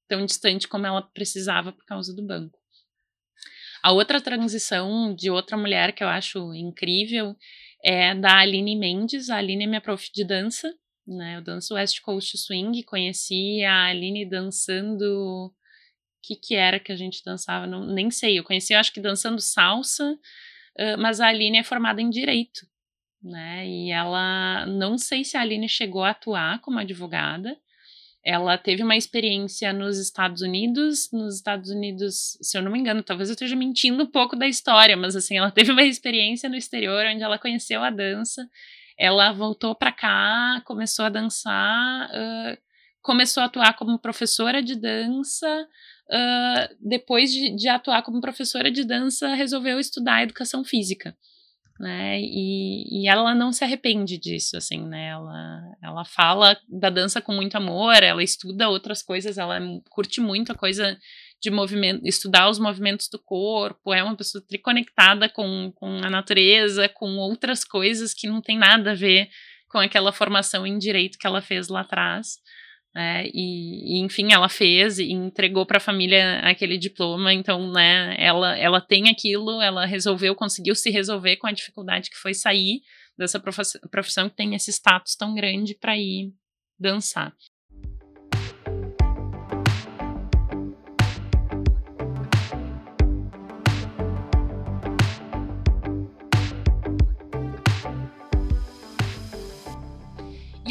S1: tão distante como ela precisava por causa do banco. A outra transição de outra mulher que eu acho incrível é da Aline Mendes. A Aline é minha prof de dança, né? Eu danço West Coast Swing, conheci a Aline dançando o que que era que a gente dançava, não, nem sei. Eu conheci, eu acho que dançando salsa, mas a Aline é formada em direito, né? E ela, não sei se a Aline chegou a atuar como advogada. Ela teve uma experiência nos Estados Unidos. Nos Estados Unidos, se eu não me engano, talvez eu esteja mentindo um pouco da história, mas assim, ela [LAUGHS] teve uma experiência no exterior onde ela conheceu a dança. Ela voltou para cá, começou a dançar, uh, começou a atuar como professora de dança, uh, depois de, de, atuar como professora de dança, resolveu estudar educação física. Né? E, e ela não se arrepende disso, assim, né? Ela, ela fala da dança com muito amor, ela estuda outras coisas, ela curte muito a coisa de movimento, estudar os movimentos do corpo, é uma pessoa triconectada com, com a natureza, com outras coisas que não tem nada a ver com aquela formação em direito que ela fez lá atrás. Né, e, e, enfim, ela fez e entregou para a família aquele diploma. Então, né, ela, ela tem aquilo, ela resolveu, conseguiu se resolver com a dificuldade que foi sair dessa profissão que tem esse status tão grande para ir dançar.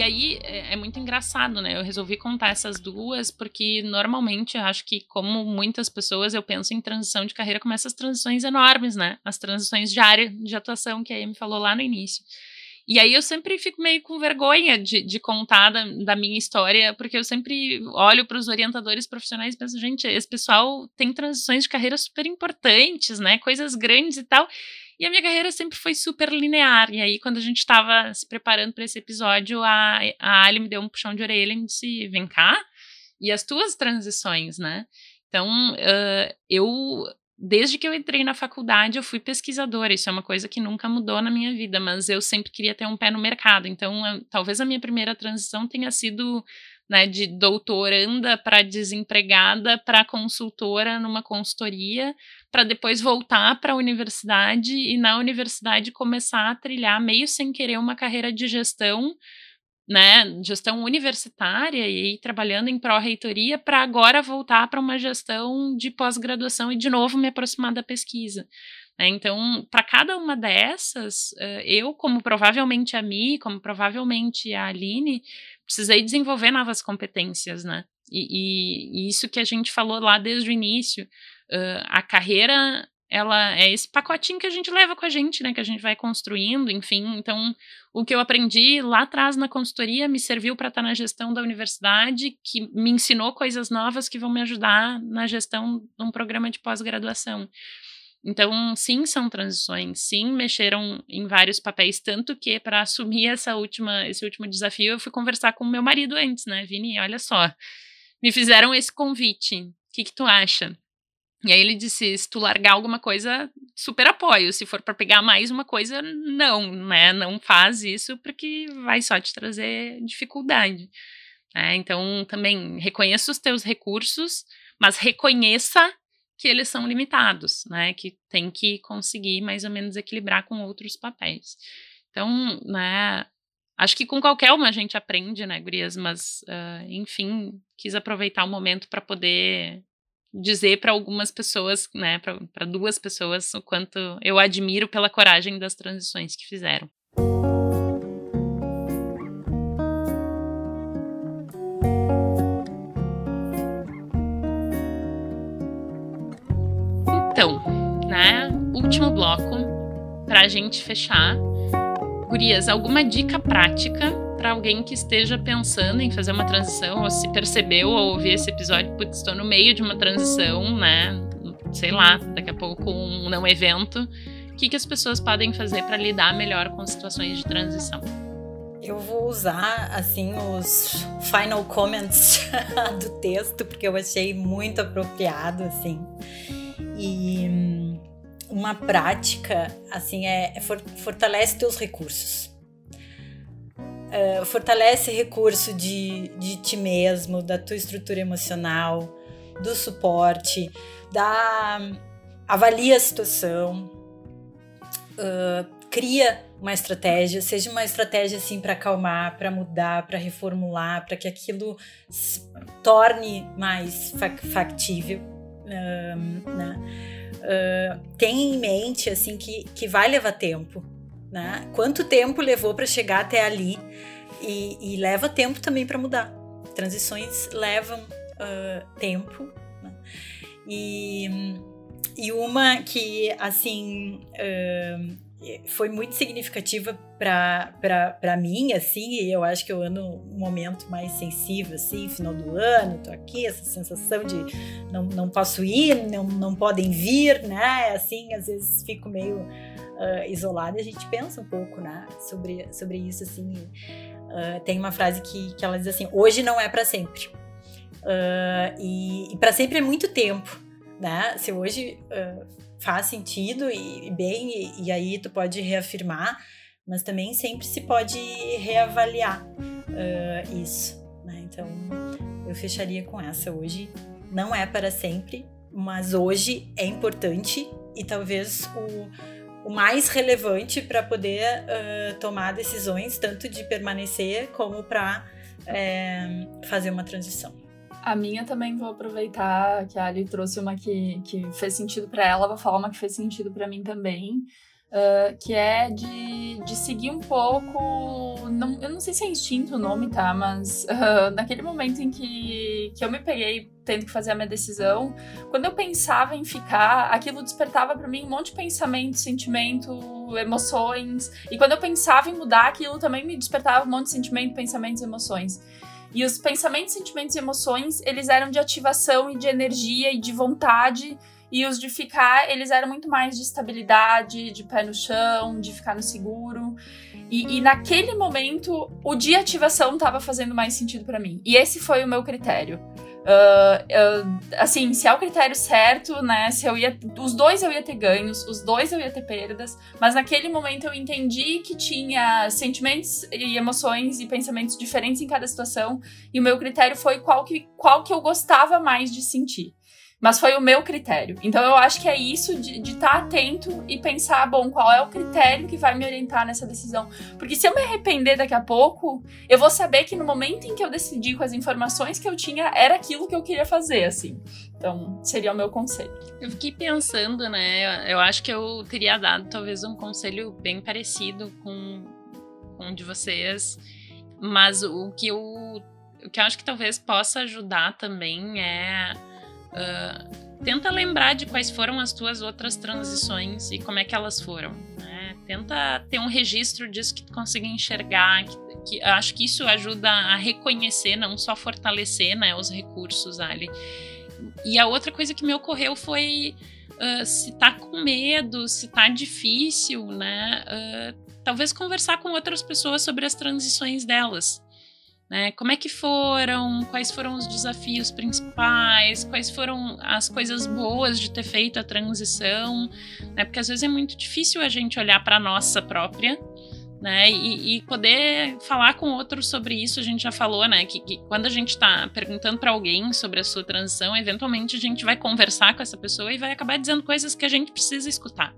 S1: Aí é, é, muito engraçado, né? Eu resolvi contar essas duas porque normalmente eu acho que, como muitas pessoas, eu penso em transição de carreira como essas transições enormes, né? As transições de área de atuação que a Amy falou lá no início. E aí eu sempre fico meio com vergonha de, de contar da, da minha história, porque eu sempre olho para os orientadores profissionais e penso, gente, esse pessoal tem transições de carreira super importantes, né? Coisas grandes e tal. E a minha carreira sempre foi super linear. E aí, quando a gente estava se preparando para esse episódio, a, a Ali me deu um puxão de orelha e me disse: vem cá, e as tuas transições, né? Então, uh, eu, desde que eu entrei na faculdade, eu fui pesquisadora. Isso é uma coisa que nunca mudou na minha vida, mas eu sempre queria ter um pé no mercado. Então, eu, talvez a minha primeira transição tenha sido né, de doutoranda para desempregada para consultora numa consultoria, para depois voltar para a universidade e na universidade começar a trilhar meio sem querer uma carreira de gestão, né, gestão universitária e trabalhando em pró-reitoria para agora voltar para uma gestão de pós-graduação e de novo me aproximar da pesquisa. Né? Então, para cada uma dessas, eu, como provavelmente a Mi, como provavelmente a Aline, precisei desenvolver novas competências, né? E, e, e, isso que a gente falou lá desde o início, uh, a carreira ela é esse pacotinho que a gente leva com a gente, né? Que a gente vai construindo, enfim. Então, o que eu aprendi lá atrás na consultoria me serviu para estar tá na gestão da universidade, que me ensinou coisas novas que vão me ajudar na gestão de um programa de pós-graduação. Então, sim, são transições, sim, mexeram em vários papéis, tanto que para assumir [LAUGHS] essa última, esse último desafio, eu fui conversar com meu marido antes, né, Vini, olha só, me fizeram esse convite, o que que tu acha? E aí ele disse, se tu largar alguma coisa, super apoio, se for para pegar mais uma coisa, não, né, não faz isso porque vai só te trazer dificuldade. Né? Então, também reconheça os teus recursos, mas reconheça que eles são limitados, né? Que tem que conseguir mais ou menos equilibrar com outros papéis. Então, né? Acho que com qualquer uma a gente aprende, né, Gurias? Mas, uh, enfim, quis aproveitar o momento para poder dizer para algumas pessoas, né, para duas pessoas, o quanto eu admiro pela coragem das transições que fizeram. Então, né, último bloco para a gente fechar. Gurias, alguma dica prática para alguém que esteja pensando em fazer uma transição, ou se percebeu ao ouvir esse episódio, putz, estou no meio de uma transição, né? Sei lá, daqui a pouco um não evento. O que, que as pessoas podem fazer para lidar melhor com situações de transição?
S2: Eu vou usar, assim, os final comments [LAUGHS] do texto, porque eu achei muito apropriado, assim. E hum, uma prática, assim, é, é fortalece teus recursos. Uh, fortalece recurso de, de ti mesmo, da tua estrutura emocional, do suporte, da avalia a situação, uh, cria uma estratégia, seja uma estratégia assim para acalmar, para mudar, para reformular, para que aquilo se torne mais factível, né? Uh, tem em mente assim que, que vai levar tempo, né? Quanto tempo levou para chegar até ali e, e leva tempo também para mudar. Transições levam uh, tempo né? e e uma que assim uh, foi muito significativa para mim, assim, e eu acho que eu ando um momento mais sensível, assim, final do ano, tô aqui, essa sensação de não, não posso ir, não, não podem vir, né, assim, às vezes fico meio uh, isolada e a gente pensa um pouco, né, sobre, sobre isso, assim, uh, tem uma frase que, que ela diz assim, hoje não é para sempre, uh, e, e para sempre é muito tempo, né, se hoje faz sentido e, bem, e, e, aí tu pode reafirmar, mas também sempre se pode reavaliar uh, isso. Né? Então, eu fecharia com essa. Hoje não é para sempre, mas hoje é importante e talvez o, o mais relevante para poder uh, tomar decisões, tanto de permanecer como para é, fazer uma transição.
S3: A minha também vou aproveitar que a Ali trouxe uma que, que fez sentido para ela, vou falar uma que fez sentido para mim também. Uh, que é de, de seguir um pouco. Não, eu não sei se é instinto o nome, tá? Mas uh, naquele momento em que, que eu me peguei tendo que fazer a minha decisão, quando eu pensava em ficar, aquilo despertava para mim um monte de pensamento, sentimento, emoções. E quando eu pensava em mudar, aquilo também me despertava um monte de sentimento, pensamentos, emoções. E os pensamentos, sentimentos e emoções, eles eram de ativação e de energia e de vontade. E os de ficar, eles eram muito mais de estabilidade, de pé no chão, de ficar no seguro. E, e naquele momento, o de ativação estava fazendo mais sentido para mim. E esse foi o meu critério. Uh, assim, se é o critério certo, né? Se eu ia. Os dois eu ia ter ganhos, os dois eu ia ter perdas, mas naquele momento eu entendi que tinha sentimentos e emoções e pensamentos diferentes em cada situação, e o meu critério foi qual que, qual que eu gostava mais de sentir. Mas foi o meu critério. Então eu acho que é isso de estar tá atento e pensar, bom, qual é o critério que vai me orientar nessa decisão. Porque se eu me arrepender daqui a pouco, eu vou saber que no momento em que eu decidi com as informações que eu tinha, era aquilo que eu queria fazer, assim. Então, seria o meu conselho.
S1: Eu fiquei pensando, né? Eu acho que eu teria dado talvez um conselho bem parecido com, com o de vocês. Mas o que eu, o que eu acho que talvez possa ajudar também é Uh, tenta lembrar de quais foram as tuas outras transições e como é que elas foram. Né? Tenta ter um registro disso que tu consiga enxergar. Que, que, acho que isso ajuda a reconhecer, não só fortalecer né, os recursos ali. E a outra coisa que me ocorreu foi uh, se tá com medo, se tá difícil, né? Uh, talvez conversar com outras pessoas sobre as transições delas. Né? Como é que foram? Quais foram os desafios principais? Quais foram as coisas boas de ter feito a transição? Né? Porque às vezes é muito difícil a gente olhar para a nossa própria né? E, e, poder falar com outros sobre isso, a gente já falou, né? Que, que quando a gente está perguntando para alguém sobre a sua transição, eventualmente a gente vai conversar com essa pessoa e vai acabar dizendo coisas que a gente precisa escutar,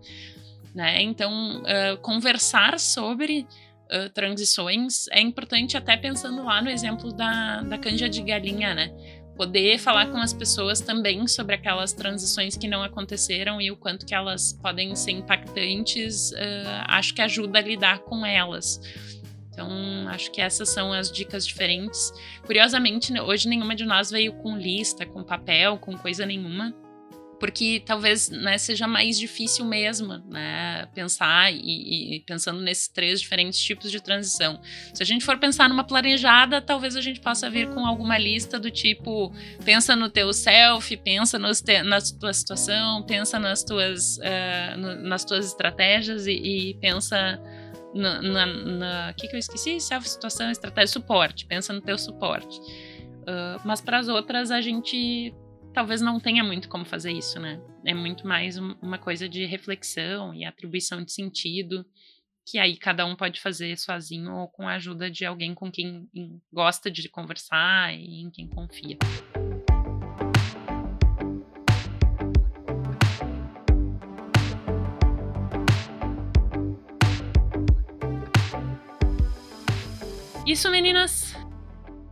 S1: né? Então, uh, conversar sobre uh, transições é importante, até pensando lá no exemplo da, da canja de galinha, né? poder falar com as pessoas também sobre aquelas transições que não aconteceram e o quanto que elas podem ser impactantes, uh, acho que ajuda a lidar com elas. Então, acho que essas são as dicas diferentes. Curiosamente, hoje nenhuma de nós veio com lista, com papel, com coisa nenhuma porque talvez né, seja mais difícil mesmo né, pensar e, e, pensando nesses três diferentes tipos de transição. Se a gente for pensar numa planejada, talvez a gente possa vir com alguma lista do tipo pensa no teu self, pensa nos te, na tua situação, pensa nas tuas, uh, no, nas tuas estratégias e, e pensa na, na, na que, que eu esqueci? Self, situação, estratégia, suporte. Pensa no teu suporte. Uh, mas para as outras a gente talvez não tenha muito como fazer isso, né? É muito mais uma coisa de reflexão e atribuição de sentido, que aí cada um pode fazer sozinho ou com a ajuda de alguém com quem gosta de conversar e em quem confia. Isso, meninas.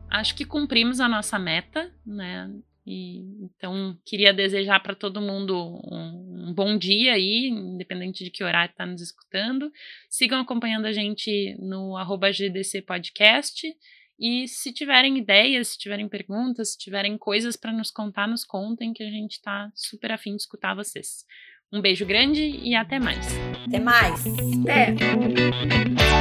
S1: Acho que cumprimos a nossa meta, né? E, então, queria desejar para todo mundo um, um, bom dia aí, independente de que horário está nos escutando. Sigam acompanhando a gente no arroba GDC Podcast. E se tiverem ideias, se tiverem perguntas, se tiverem coisas para nos contar, nos contem, que a gente está super afim de escutar vocês. Um beijo grande e até mais.
S2: Até mais.
S3: Até.